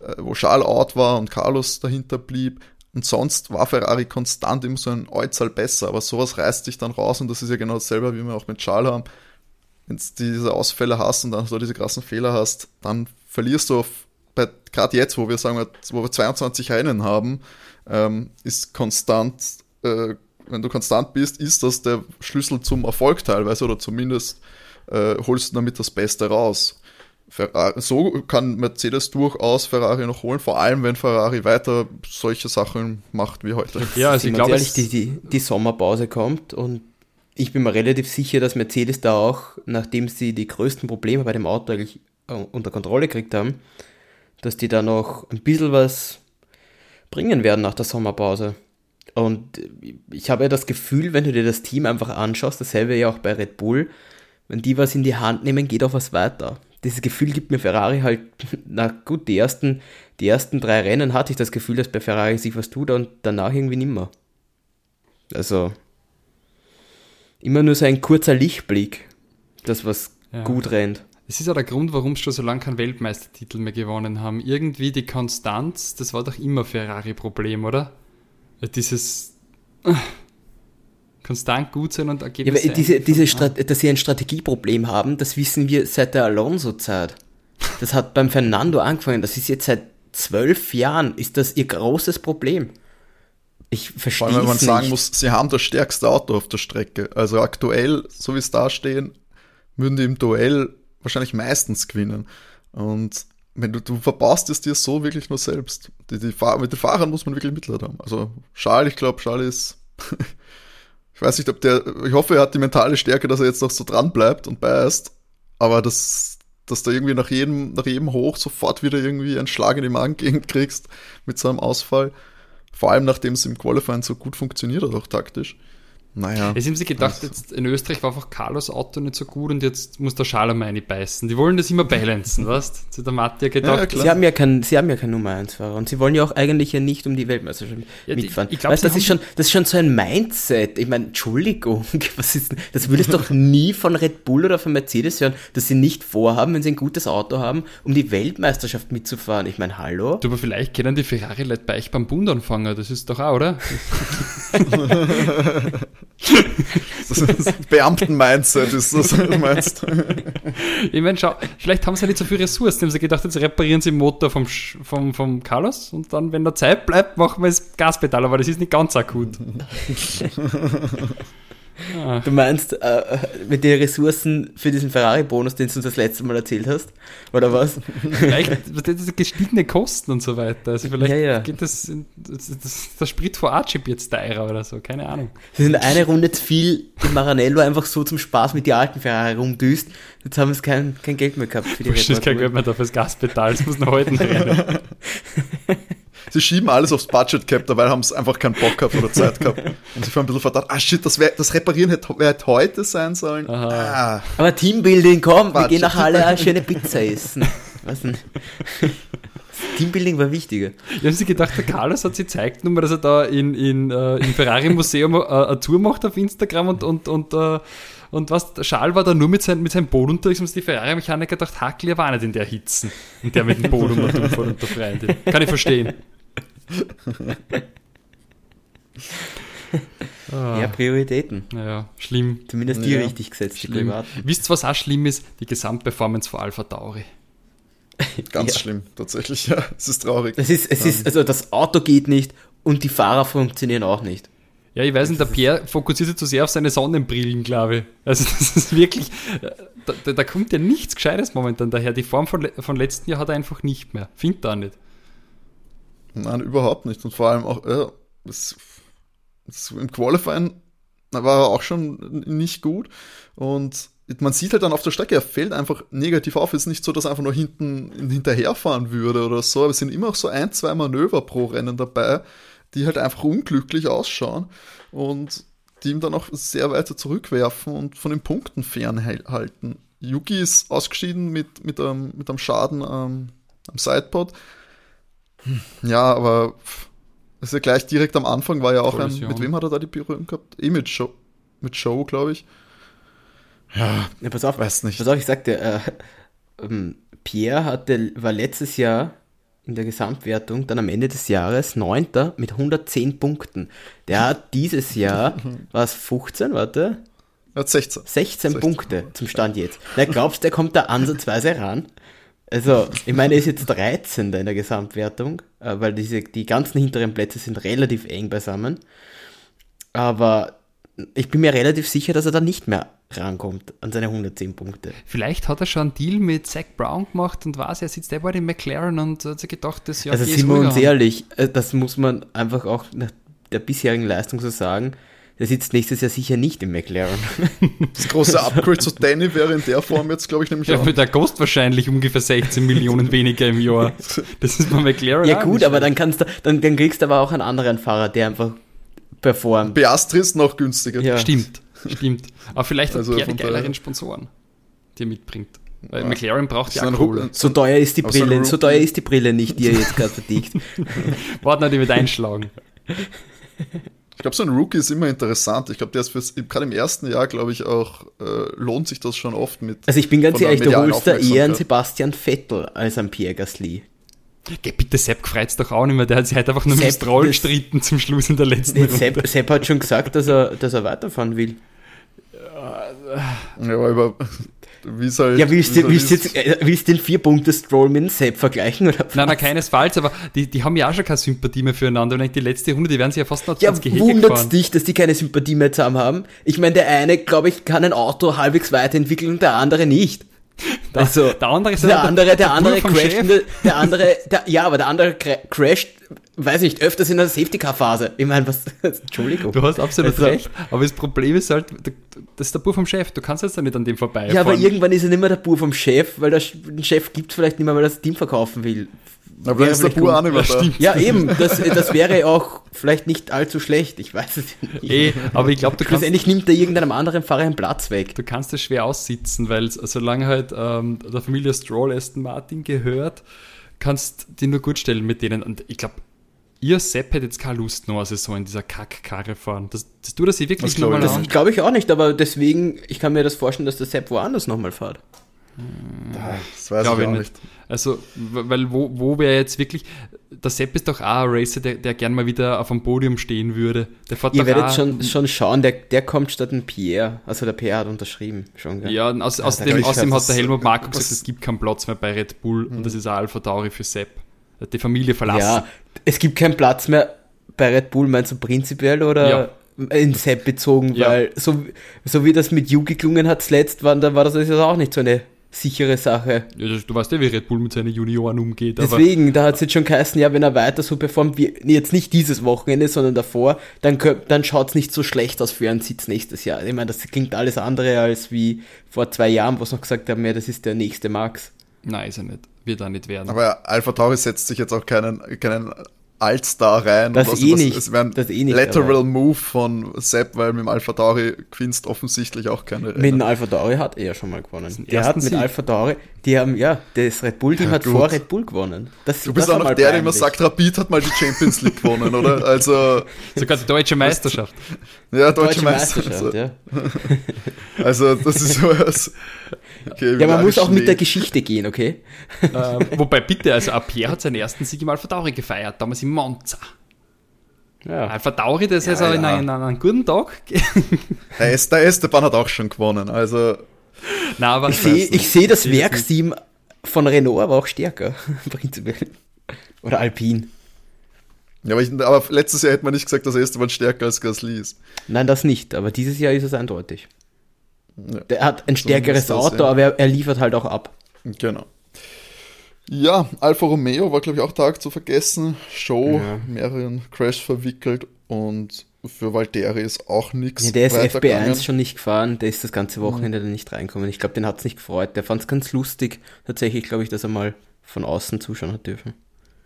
äh, wo Charles out war und Carlos dahinter blieb. Und sonst war Ferrari konstant immer so ein Äußerl besser, aber sowas reißt dich dann raus und das ist ja genau dasselbe, wie wir auch mit Charles haben. Wenn du diese Ausfälle hast und dann so diese krassen Fehler hast, dann verlierst du gerade jetzt, wo wir sagen, wo wir 22 Rennen haben, ähm, ist konstant, äh, wenn du konstant bist, ist das der Schlüssel zum Erfolg teilweise oder zumindest äh, holst du damit das Beste raus. Ferrari, so kann Mercedes durchaus Ferrari noch holen, vor allem wenn Ferrari weiter solche Sachen macht wie heute.
Ja, also ich glaube, die, die, die Sommerpause kommt und ich bin mir relativ sicher, dass Mercedes da auch, nachdem sie die größten Probleme bei dem Auto eigentlich äh, unter Kontrolle gekriegt haben, dass die da noch ein bisschen was bringen werden nach der Sommerpause. Und ich habe ja das Gefühl, wenn du dir das Team einfach anschaust, dasselbe ja auch bei Red Bull, wenn die was in die Hand nehmen, geht auch was weiter dieses Gefühl gibt mir Ferrari halt, *laughs* na gut, die ersten, die ersten drei Rennen hatte ich das Gefühl, dass bei Ferrari sich was tut und danach irgendwie nimmer. Also, immer nur so ein kurzer Lichtblick, das was ja. gut rennt.
Es ist ja der Grund, warum sie schon so lange keinen Weltmeistertitel mehr gewonnen haben. Irgendwie die Konstanz, das war doch immer Ferrari-Problem, oder? Dieses konstant gut sein und
Ergebnisse. Ja, diese, diese Strat dass sie ein Strategieproblem haben, das wissen wir seit der Alonso-Zeit. Das hat beim Fernando angefangen. Das ist jetzt seit zwölf Jahren, ist das ihr großes Problem. Ich verstehe es nicht. Weil man sagen muss,
sie haben das stärkste Auto auf der Strecke. Also aktuell, so wie es da stehen, würden die im Duell wahrscheinlich meistens gewinnen. Und wenn du, du verbaust es dir so wirklich nur selbst. Die, die mit den Fahrern muss man wirklich Mitleid haben. Also Charles, ich glaube, Charles ist *laughs* ich weiß nicht, ob der, ich hoffe, er hat die mentale Stärke, dass er jetzt noch so dran bleibt und beißt, aber das, dass du irgendwie nach jedem, nach jedem Hoch sofort wieder irgendwie einen Schlag in die Magengegend *laughs* kriegst mit so einem Ausfall. Vor allem, nachdem es im Qualifying so gut funktioniert hat, auch taktisch.
Naja. Jetzt haben sie gedacht, jetzt in Österreich war einfach Carlos Auto nicht so gut und jetzt muss der Schalamaini beißen. Die wollen das immer balancen, *laughs* weißt du? der Matt ja
gedacht. Ja, sie, haben ja kein, sie haben ja kein Nummer 1 Fahrer und sie wollen ja auch eigentlich ja nicht um die Weltmeisterschaft ja, mitfahren. Ich glaub, weißt, das ist schon, das ist schon so ein Mindset. Ich meine, Entschuldigung, *laughs* was ist, das würdest du doch *laughs* nie von Red Bull oder von Mercedes hören, dass sie nicht vorhaben, wenn sie ein gutes Auto haben, um die Weltmeisterschaft mitzufahren. Ich meine, hallo?
Du, aber vielleicht können die Ferrari-Leute bei euch beim Bund anfangen, das ist doch auch, oder? *laughs*
Beamten-Mindset ist das, was du meinst. *laughs*
ich meine, schau, vielleicht haben sie ja nicht so viele Ressourcen. Haben sie gedacht, jetzt reparieren sie den Motor vom, vom, vom Carlos und dann, wenn da Zeit bleibt, machen wir das Gaspedal, aber das ist nicht ganz akut. *laughs*
Ah. Du meinst äh, mit den Ressourcen für diesen Ferrari-Bonus, den du uns das letzte Mal erzählt hast? Oder was?
Vielleicht das gestiegene Kosten und so weiter. Also vielleicht ja, ja. geht das, das, das, der Sprit vor Archip jetzt teurer oder so, keine Ahnung.
Sie sind eine Runde zu viel in Maranello einfach so zum Spaß mit die alten Ferrari rumdüst. Jetzt haben wir kein, kein Geld mehr gehabt
für die Red kein Geld mehr da fürs Gaspedal, das muss noch heute *laughs* rennen. *laughs*
sie schieben alles aufs Budget Cap, dabei haben sie einfach keinen Bock gehabt oder Zeit gehabt. Und sie fahren ein bisschen verdacht, ah shit, das, wär, das Reparieren hätte, hätte heute sein sollen. Ah.
Aber Teambuilding, komm, Budget. wir gehen nach Halle eine schöne Pizza essen. Was denn? Teambuilding war wichtiger.
Ich habe sie gedacht, der Carlos hat sie zeigt nur mal, dass er da in, in, uh, im Ferrari-Museum uh, eine Tour macht auf Instagram und, und, und uh, und was, Schal war da nur mit, sein, mit seinem Boot unterwegs und die Ferrari-Mechaniker gedacht, Hackler war nicht in der Hitzen. Und der mit dem Boot um und und der Freundin. Kann ich verstehen.
Ja, Prioritäten.
Naja, schlimm.
Zumindest die ja, richtig gesetzt,
schlimm. die privaten. Wisst ihr, was auch schlimm ist? Die Gesamtperformance vor Alpha Tauri. *laughs*
Ganz ja. schlimm, tatsächlich, ja. Es ist traurig.
Das ist, es ist, also das Auto geht nicht und die Fahrer funktionieren auch nicht.
Ja, ich weiß nicht, der Pierre fokussiert sich zu sehr auf seine Sonnenbrillen, glaube ich. Also *laughs* das ist wirklich, da, da, kommt ja nichts Gescheites momentan daher. Die Form von, von letzten Jahr hat er einfach nicht mehr. Findet er nicht.
Nein, überhaupt nicht. Und vor allem auch, äh, das, das, im Qualifying war er auch schon nicht gut. Und man sieht halt dann auf der Strecke, er fällt einfach negativ auf. Es ist nicht so, dass er einfach nur hinten hinterherfahren würde oder so, aber es sind immer auch so ein, zwei Manöver pro Rennen dabei, die halt einfach unglücklich ausschauen und die ihm dann auch sehr weiter zurückwerfen und von den Punkten fernhalten. Yuki ist ausgeschieden mit, mit, einem, mit einem Schaden ähm, am Sidepod. Ja, aber ist ja gleich direkt am Anfang war ja auch ein, mit wem hat er da die Berührung gehabt? Eh mit Show, mit Show, glaube ich.
Ja, ja, pass auf, weiß nicht. Pass auf, ich sagte, äh, ähm, Pierre hatte, war letztes Jahr in der Gesamtwertung dann am Ende des Jahres Neunter mit 110 Punkten. Der hat dieses Jahr, *laughs* was 15, warte?
Er hat 16.
16, 16 Punkte zum Stand jetzt. Da glaubst du, der kommt da ansatzweise ran? Also, ich meine, er ist jetzt 13. in der Gesamtwertung, äh, weil diese, die ganzen hinteren Plätze sind relativ eng beisammen. Aber ich bin mir relativ sicher, dass er da nicht mehr rankommt an seine 110 Punkte.
Vielleicht hat er schon einen Deal mit Zach Brown gemacht und weiß, er sitzt der bei den McLaren und hat sich gedacht, das Jahr
Also
geht's
sind wir uns ehrlich, äh, das muss man einfach auch nach der bisherigen Leistung so sagen. Der sitzt nächstes Jahr sicher nicht im McLaren. *laughs*
Das große Upgrade zu Danny wäre in der Form jetzt, glaube ich, nämlich
Ja,
auch.
für der kostet wahrscheinlich ungefähr 16 Millionen weniger im Jahr. *laughs* Das ist bei McLaren
ja gut, aber dann kannst du, dann, dann kriegst du aber auch einen anderen Fahrer, der einfach performt.
Piastri ist noch günstiger.
Ja.
Stimmt, stimmt. Aber vielleicht
Also
hat er die
von
geileren Sponsoren, die er mitbringt. Weil
Ja.
McLaren braucht ja Kohle.
So teuer ist die Brille, so teuer ist die Brille nicht, die er jetzt gerade *laughs* verdiegt.
Warten, die wird einschlagen.
Ich glaube, so ein Rookie ist immer interessant. Ich glaube, der ist fürs, gerade im ersten Jahr, glaube ich, auch, äh, lohnt sich das schon oft mit.
Also ich bin ganz ehrlich, du holst da eher einen
Aufmerksamkeit.
Sebastian Vettel als einen Pierre Gasly.
Geh, bitte, Sepp freut's doch auch nicht mehr. Der hat sich heute einfach nur mit
Sepp,
Stroll
das-
gestritten zum Schluss in der letzten
Nee,
Runde.
Sepp, Sepp hat schon gesagt, dass er, dass er weiterfahren will.
Ja, aber über, wie es halt.
Ja, willst
wie
du, willst, du jetzt, äh, willst du den vier Punkte Stroll mit dem Sepp vergleichen? Oder?
Nein, nein, keinesfalls, aber die, die haben ja auch schon keine Sympathie mehr füreinander. Und die letzte Runde, die werden sich ja fast noch
Ja,
ins Gehege
wundert's
gefahren.
dich, dass die keine Sympathie mehr zusammen haben? Ich meine, der eine, glaube ich, kann ein Auto halbwegs weiterentwickeln und der andere nicht. *laughs*
Der,
Also,
der andere ist
der
ja
andere, der andere crasht, der, der andere, der, ja, aber der andere cra- crasht, weiß nicht, öfters in der Safety-Car-Phase. Ich meine, was, *laughs* Entschuldigung.
Du hast absolut
Also-
recht. Aber das Problem ist halt, das ist der Bub vom Chef. Du kannst jetzt da nicht an dem vorbei.
Ja, aber irgendwann ist er nicht mehr der Bur vom Chef, weil der, Chef gibt vielleicht nicht mehr, weil er das Team verkaufen will.
Aber dann
wäre
ist der Bur auch nicht mehr
Ja,
da.
stimmt.
Ja, eben, das, das wäre auch vielleicht nicht allzu schlecht, ich weiß es nicht.
Eh, aber ich glaube, du kannst,
Schlussendlich nimmt er irgendeinem anderen Fahrer einen Platz weg.
du kannst das schwer aussitzen, weil solange halt ähm, der Familie Stroll Aston Martin gehört, kannst die nur gut stellen mit denen. Und ich glaube, ihr Sepp hätte jetzt keine Lust, noch eine Saison in dieser Kackkarre fahren. Das, das tut er sich wirklich
Das
nochmal
Das
an.
glaube ich auch nicht, aber deswegen, ich kann mir das vorstellen, dass der Sepp woanders nochmal fährt.
Das weiß
Glaube
ich
ich
auch
nicht.
nicht.
Also, weil wo, wo wäre jetzt wirklich, der Sepp ist doch auch ein Racer, der, der gern mal wieder auf dem Podium stehen würde. Der fährt
Ihr werdet schon, schon schauen, der, der kommt statt ein Pierre. Also der Pierre hat unterschrieben schon. gell?
Ja, aus,
Ja,
außerdem,
ich
außerdem hat der
das-
Helmut Marko
das-
gesagt, es gibt keinen Platz mehr bei Red Bull und das ist auch Alpha Tauri für Sepp. Er hat die Familie verlassen.
ja, es gibt keinen Platz mehr bei Red Bull, meinst du prinzipiell oder in Sepp bezogen?
Ja.
Weil so, so wie das mit Yuki gelungen hat zuletzt, war, da war das jetzt auch nicht so eine sichere Sache.
Ja, das- du weißt ja, wie Red Bull mit seinen Junioren umgeht. Aber
Deswegen, da hat es jetzt schon geheißen, ja, wenn er weiter so performt, wie jetzt nicht dieses Wochenende, sondern davor, dann, dann schaut es nicht so schlecht aus für einen Sitz nächstes Jahr. Ich meine, das klingt alles andere als wie vor zwei Jahren, wo sie noch gesagt haben, ja, das ist der nächste Max.
nein, ist er nicht. Wird er nicht werden.
Aber Alpha Tauri setzt sich jetzt auch keinen, keinen Allstar rein.
Das
Und
eh
was-
nicht.
Es wäre ein
Das eh nicht,
Lateral
aber-
Move von Sepp, weil mit dem Alpha Tauri gewinnst offensichtlich auch keine
Mit dem Alpha Tauri hat er schon mal gewonnen. Der hat mit
Sieg.
Alpha Tauri, die haben, ja, das Red Bull-Team
Ja,
hat
gut.
vor Red Bull gewonnen. Das,
Du bist
das
auch noch der, der immer sagt, Rapid hat mal die Champions League gewonnen, oder? *laughs* Also,
Sogar die deutsche Meisterschaft.
ja, deutsche,
Deutsche
Meister.
Meisterschaft, ja. *laughs*
Also, das ist sowas. Okay,
Ja, man muss auch mit der. Geschichte gehen, okay?
ähm, wobei bitte, also Pierre hat seinen ersten Sieg im Alpha Tauri gefeiert, damals in Monza.
Ja.
Alpha Tauri, das ist
Ja,
also in,
ja.
einem, in einem guten Tag. *laughs*
Der, Es- der Esteban hat auch schon gewonnen, also.
Nein, aber
Ich sehe ich seh das
Ich das
Werksteam von Renault aber auch stärker, *laughs* prinzipiell. Oder Alpine.
Ja, aber, ich, aber letztes Jahr hätte man nicht gesagt, dass Esteban stärker als Gasly ist.
Nein, das nicht, aber dieses Jahr ist es eindeutig.
Ja.
Der hat ein stärkeres
das,
Auto,
ja.
aber er, er liefert halt auch ab.
Genau. Ja, Alfa Romeo war, glaube ich, auch Tag zu vergessen. Show,
Ja.
mehreren Crash verwickelt und für Valtteri ist auch nichts.
Ja, der ist
weitergegangen.
FB1 schon nicht gefahren, der ist das ganze Wochenende dann nicht reinkommen. Ich glaube, den hat es nicht gefreut. Der fand es ganz lustig, tatsächlich, glaube ich, dass er mal von außen zuschauen hat dürfen.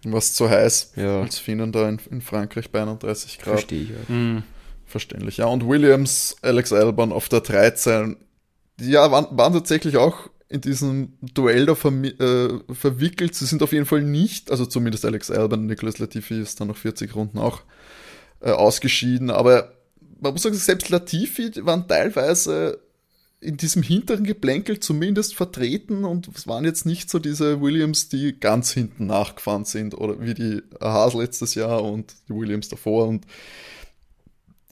Was zu heiß
Ja.
als Finnen da in, in Frankreich bei 31 Grad.
Verstehe ich. Ja.
Mhm.
Verständlich. Ja, und Williams, Alex Albon auf der 13. Ja, waren, waren tatsächlich auch in diesem Duell da äh, verwickelt. Sie sind auf jeden Fall nicht, also zumindest Alex Albon, Nicolas Latifi ist dann nach 40 Runden auch äh, ausgeschieden. Aber man muss sagen, selbst Latifi waren teilweise in diesem hinteren Geplänkel zumindest vertreten und es waren jetzt nicht so diese Williams, die ganz hinten nachgefahren sind oder wie die Haas letztes Jahr und die Williams davor und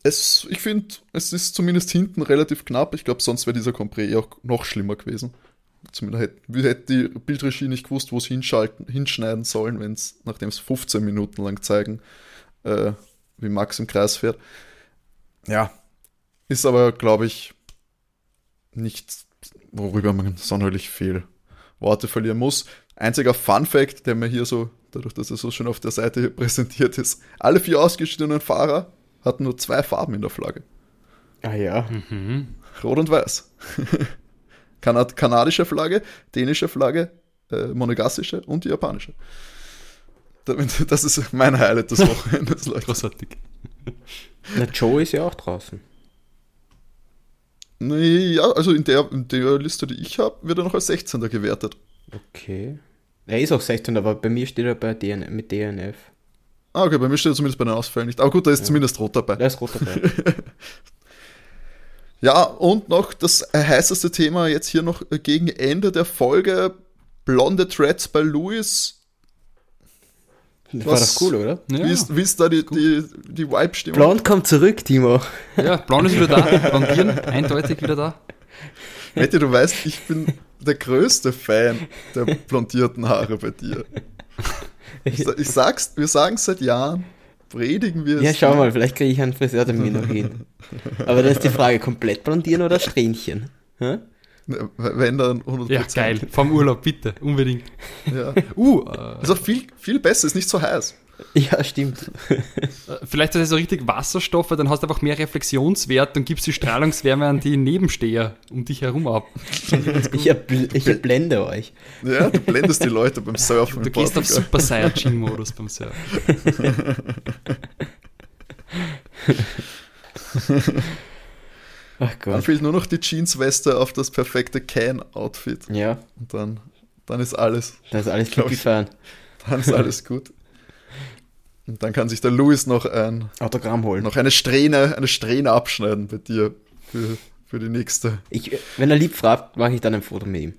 es, ich finde, es ist zumindest hinten relativ knapp. Ich glaube, sonst wäre dieser Compré auch noch schlimmer gewesen. Zumindest hätte, hätte die Bildregie nicht gewusst, wo es hinschalten, hinschneiden sollen, wenn es, nachdem es 15 Minuten lang zeigen, äh, wie Max im Kreis fährt. Ja, Ist aber, glaube ich, nichts, worüber man sonderlich viel Worte verlieren muss. Einziger Fun Fact, der mir hier so, dadurch, dass er so schön auf der Seite hier *laughs* präsentiert ist, alle vier ausgeschiedenen Fahrer hatten nur zwei Farben in der Flagge.
Ah ja.
Mhm.
Rot und Weiß. *laughs* Kanad kanadische Flagge, dänische Flagge, äh, monegassische und die japanische. Damit- *laughs* Das ist mein Highlight des *laughs* Wochenendes, Leute.
Großartig. *laughs*
Na, Joe ist ja auch draußen.
Nee, ja, also in der, in der Liste, die ich habe, wird er noch als 16. gewertet.
Okay. Er ist auch 16, aber bei mir steht er bei DN mit DNF.
Ah, okay, bei mir steht er zumindest bei den Ausfällen nicht. Aber gut, da ist zumindest rot dabei.
Da ist rot dabei.
Ja, und noch das heißeste Thema jetzt hier noch gegen Ende der Folge. Blonde Threads bei Louis.
Das war doch cool, oder?
Ja,
Wie, ist, wie ist da die, die, die Vibe-Stimmung?
Blond kommt zurück, Timo.
ja Blond ist wieder da, Blondieren, eindeutig wieder da.
Matti, du weißt, ich bin der größte Fan der blondierten Haare bei dir. Ich, ich sag's, wir sagen es seit Jahren, predigen wir es.
Ja, schau mal, vielleicht kriege ich einen Friseurtermin noch hin. *laughs* Aber dann ist die Frage, komplett blondieren oder Strähnchen? Hä?
Wenn dann 100%.
Ja, geil. Vom Urlaub, bitte, unbedingt.
Ja.
Uh, äh,
Also viel, viel besser, ist nicht so heiß.
Ja, stimmt.
vielleicht ist es so richtig Wasserstoff, weil dann hast du einfach mehr Reflexionswert und gibst die Strahlungswärme an die Nebensteher um dich herum ab.
Ich, erbl ich blende euch.
Ja, du blendest die Leute beim Surfen.
Du gehst auf. Super Saiyajin-Modus beim Surfen.
Ach
Dann
Gott.
fehlt nur noch die Jeansweste auf das perfekte Can-Outfit.
Ja,
Und dann, dann ist alles,
da ist alles gut gefahren.
dann ist alles gut. Und dann kann sich der Louis noch, ein,
Autogramm holen.
noch eine Strähne, eine Strähne abschneiden bei dir für, für die nächste.
Ich, wenn er lieb fragt, mache ich dann ein Foto mit ihm.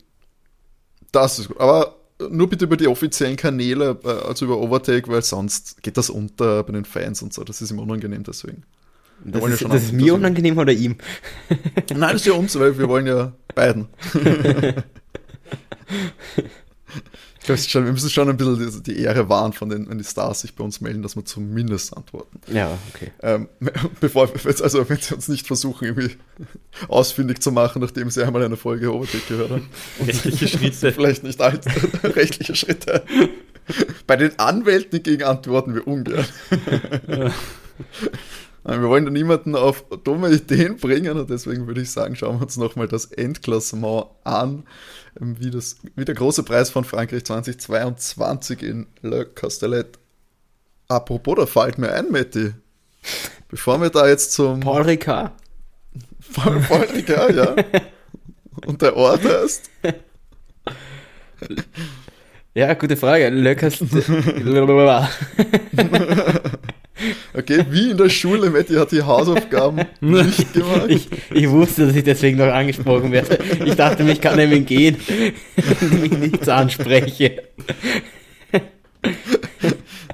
Das ist gut. Aber nur bitte über die offiziellen Kanäle, äh, also über Overtake, weil sonst geht das unter bei den Fans und so. Das ist ihm unangenehm deswegen.
Das
ja
ist,
schon
das ist mir unangenehm oder ihm? *laughs*
Nein, das ist ja uns, weil wir wollen ja beiden. *laughs* schon- wir müssen schon ein bisschen die, die Ehre wahren, von den, wenn die Stars sich bei uns melden, dass wir zumindest antworten.
Ja, okay.
Ähm, *laughs* bevor wir, also wenn sie uns nicht versuchen, irgendwie ausfindig zu machen, nachdem sie einmal eine Folge Overtake gehört haben.
Rechtliche Schritte. *laughs*
Vielleicht nicht alt, *laughs* rechtliche Schritte. Bei den Anwälten hingegen antworten wir ungern. Nein, wir wollen da niemanden auf dumme Ideen bringen und deswegen würde ich sagen, schauen wir uns nochmal das Endklassement an, wie, das, wie der große Preis von Frankreich 2022 in Le Castellet. Apropos, da fällt mir ein, Matti. Bevor wir da jetzt zum
Paul Ricard.
Paul Paul Ricard, ja. Und der Ort heißt
Ja, gute Frage. Löckers. *laughs* *laughs*
Okay, wie in der Schule, Matti hat die Hausaufgaben *laughs* nicht gemacht.
ich, ich wusste, dass ich deswegen noch angesprochen werde. Ich dachte, mich kann nämlich gehen, wenn ich mich nichts anspreche.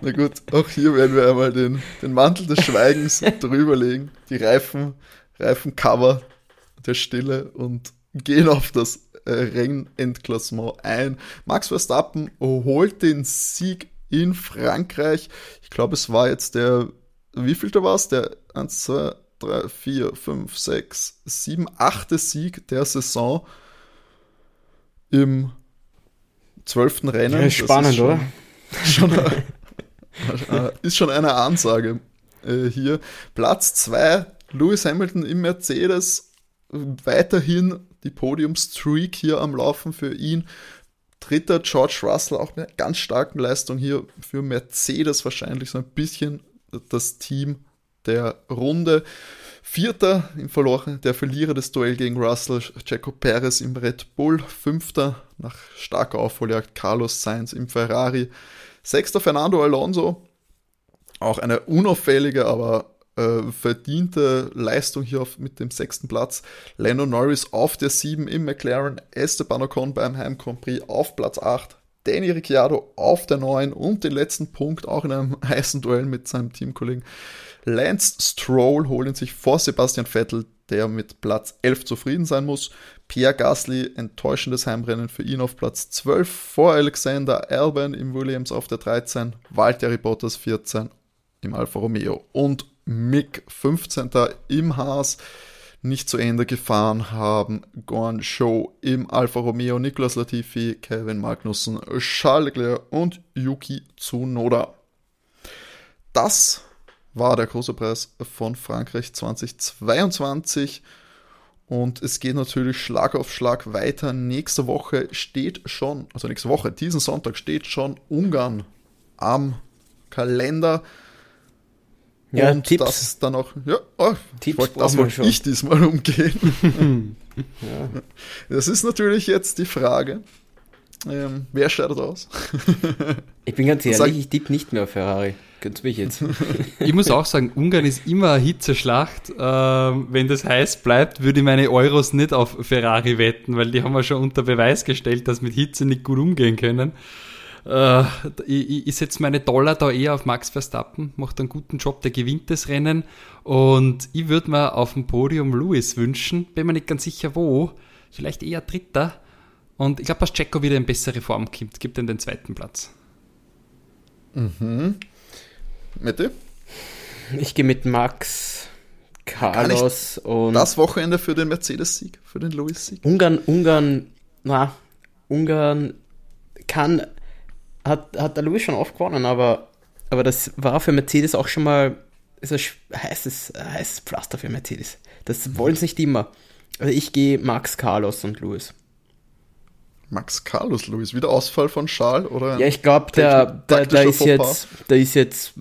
Na gut, auch hier werden wir einmal den, den Mantel des Schweigens drüberlegen, die Reifen, Reifencover der Stille und gehen auf das äh, Rennendklassement ein. Max Verstappen holt den Sieg in Frankreich. Ich glaube, es war jetzt der, wie viel da war es? Der 1, 2, 3, 4, 5, 6, 7, 8. Sieg der Saison im zwölften Rennen.
Ja,
Das
spannend,
schon-
oder? *laughs*
schon, äh, ist schon eine Ansage äh, hier. Platz 2, Lewis Hamilton im Mercedes. Weiterhin die Podiumstreak hier am Laufen für ihn. Dritter George Russell, auch mit einer ganz starken Leistung hier für Mercedes wahrscheinlich so ein bisschen das Team der Runde. Vierter im Verloren, der Verlierer des Duell gegen Russell, Checo Perez im Red Bull. Fünfter nach starker Aufholjagd Carlos Sainz im Ferrari. Sechster Fernando Alonso. Auch eine unauffällige, aber äh, verdiente Leistung hier auf, mit dem sechsten Platz. Lando Norris auf der 7 im McLaren. Esteban Ocon beim Heim Grand Prix auf Platz 8. Danny Ricciardo auf der 9 und den letzten Punkt auch in einem *laughs* heißen Duell mit seinem Teamkollegen Lance Stroll holen sich vor Sebastian Vettel, der mit Platz 11 zufrieden sein muss. Pierre Gasly, enttäuschendes Heimrennen für ihn auf Platz 12, vor Alexander Albon im Williams auf der 13, Valtteri Bottas 14 im Alfa Romeo und Mick 15. im Haas. nicht zu Ende gefahren haben. Gorn Show im Alfa Romeo, Nicolas Latifi, Kevin Magnussen, Charles Leclerc und Yuki Tsunoda. Das war der große Preis von Frankreich 2022. Und es geht natürlich Schlag auf Schlag weiter. Nächste Woche steht schon, also nächste Woche, diesen Sonntag steht schon Ungarn am Kalender.
Ja,
und
Tipps.
das ist dann auch, ja, oh,
Tipps
wollt, das
wir
wollte ich diesmal umgehen. *laughs*
Ja.
Das ist natürlich jetzt die Frage, ähm, wer scheidet aus? *laughs*
Ich bin ganz ehrlich, ich tippe nicht mehr auf Ferrari. Könnt's mich jetzt. *laughs*
Ich muss auch sagen, Ungarn ist immer eine Hitzeschlacht. Ähm, wenn das heiß bleibt, würde ich meine Euros nicht auf Ferrari wetten, weil die haben ja schon unter Beweis gestellt, dass mit Hitze nicht gut umgehen können. Äh, ich ich, setze meine Dollar da eher auf Max Verstappen, macht einen guten Job, der gewinnt das Rennen. Und ich würde mir auf dem Podium Lewis wünschen, bin mir nicht ganz sicher wo, vielleicht eher Dritter. Und ich glaube, dass Checo wieder in bessere Form kommt, gibt ihm den zweiten Platz.
Mette?
Ich gehe mit Max, Carlos und
Das Wochenende für den Mercedes-Sieg, für den Lewis-Sieg.
Ungarn, Ungarn, na, Ungarn kann, hat, hat der Louis schon oft gewonnen, aber, aber das war für Mercedes auch schon mal ist ein heißes, heißes Pflaster für Mercedes. Das wollen sie nicht immer. Also ich gehe Max, Carlos und Louis.
Max Carlos Lewis, wieder Ausfall von Charles oder?
Ja, ich glaube, der, da,
taktischer
ist jetzt, da ist jetzt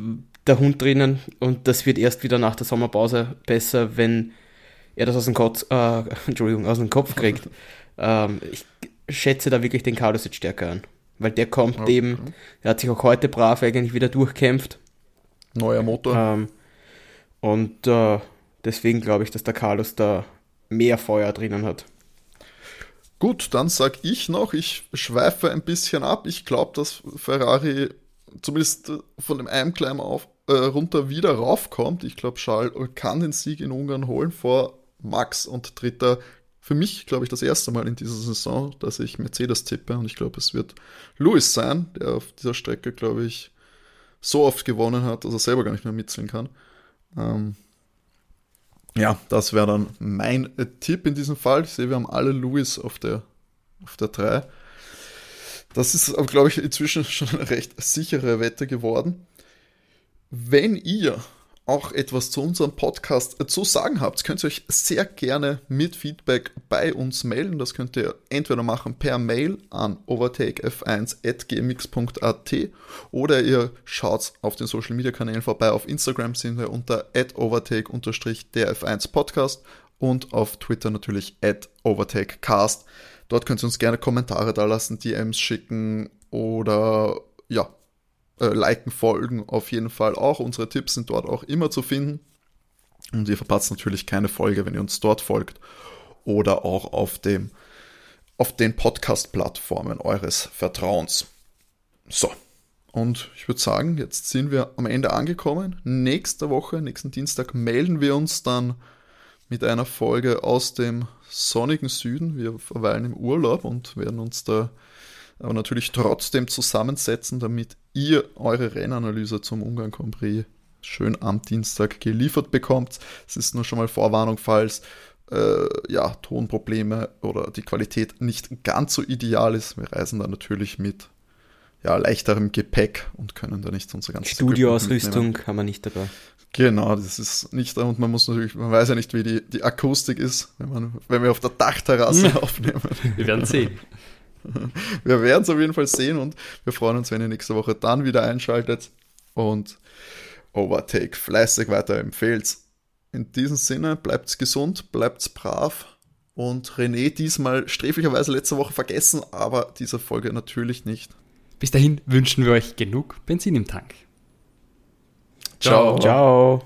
der Hund drinnen und das wird erst wieder nach der Sommerpause besser, wenn er das aus dem Kopf, äh, *laughs* Entschuldigung, aus dem Kopf kriegt. *laughs* ähm, ich schätze da wirklich den Carlos jetzt stärker an. Weil der kommt
Okay.
eben, er hat sich auch heute brav eigentlich wieder durchkämpft.
Neuer Motor.
Ähm, und äh, deswegen glaube ich, dass der Carlos da mehr Feuer drinnen hat.
Gut, dann sag ich noch, ich schweife ein bisschen ab. Ich glaube, dass Ferrari zumindest von dem Einclimb auf, äh, runter wieder raufkommt. Ich glaube, Charles kann den Sieg in Ungarn holen vor Max und Dritter. Für mich, glaube ich, das erste Mal in dieser Saison, dass ich Mercedes tippe. Und ich glaube, es wird Lewis sein, der auf dieser Strecke, glaube ich, so oft gewonnen hat, dass er selber gar nicht mehr mitzählen kann. Ähm, ja, das wäre dann mein äh, Tipp in diesem Fall. Ich sehe, wir haben alle Lewis auf der, auf der 3. Das ist, aber, glaube ich, inzwischen *laughs* schon eine recht sichere Wette geworden. Wenn ihr auch etwas zu unserem Podcast zu sagen habt, könnt ihr euch sehr gerne mit Feedback bei uns melden. Das könnt ihr entweder machen per Mail an overtakef1.gmx.at oder ihr schaut auf den Social Media Kanälen vorbei. Auf Instagram sind wir unter overtake-der F1 Podcast und auf Twitter natürlich at overtakecast. Dort könnt ihr uns gerne Kommentare da lassen, DMs schicken oder ja, äh, liken, folgen auf jeden Fall auch. Unsere Tipps sind dort auch immer zu finden. Und ihr verpasst natürlich keine Folge, wenn ihr uns dort folgt oder auch auf dem auf den Podcast-Plattformen eures Vertrauens. So, und ich würde sagen, jetzt sind wir am Ende angekommen. Nächste Woche, nächsten Dienstag, melden wir uns dann mit einer Folge aus dem sonnigen Süden. Wir verweilen im Urlaub und werden uns da aber natürlich trotzdem zusammensetzen, damit ihr eure Rennanalyse zum Ungarn Grand Prix schön am Dienstag geliefert bekommt. Es ist nur schon mal Vorwarnung, falls äh, ja, Tonprobleme oder die Qualität nicht ganz so ideal ist. Wir reisen da natürlich mit ja, leichterem Gepäck und können da nicht unsere ganze
Studioausrüstung haben wir nicht dabei.
Genau, das ist nicht da und man muss natürlich, man weiß ja nicht, wie die, die Akustik ist, wenn, man, wenn wir auf der Dachterrasse *laughs* aufnehmen.
Wir werden sehen. *laughs*
Wir werden es auf jeden Fall sehen und wir freuen uns, wenn ihr nächste Woche dann wieder einschaltet und Overtake fleißig weiterempfehlt. In diesem Sinne, bleibt's gesund, bleibt's brav und René diesmal sträflicherweise letzte Woche vergessen, aber diese Folge natürlich nicht.
Bis dahin wünschen wir euch genug Benzin im Tank.
Ciao.
Ciao.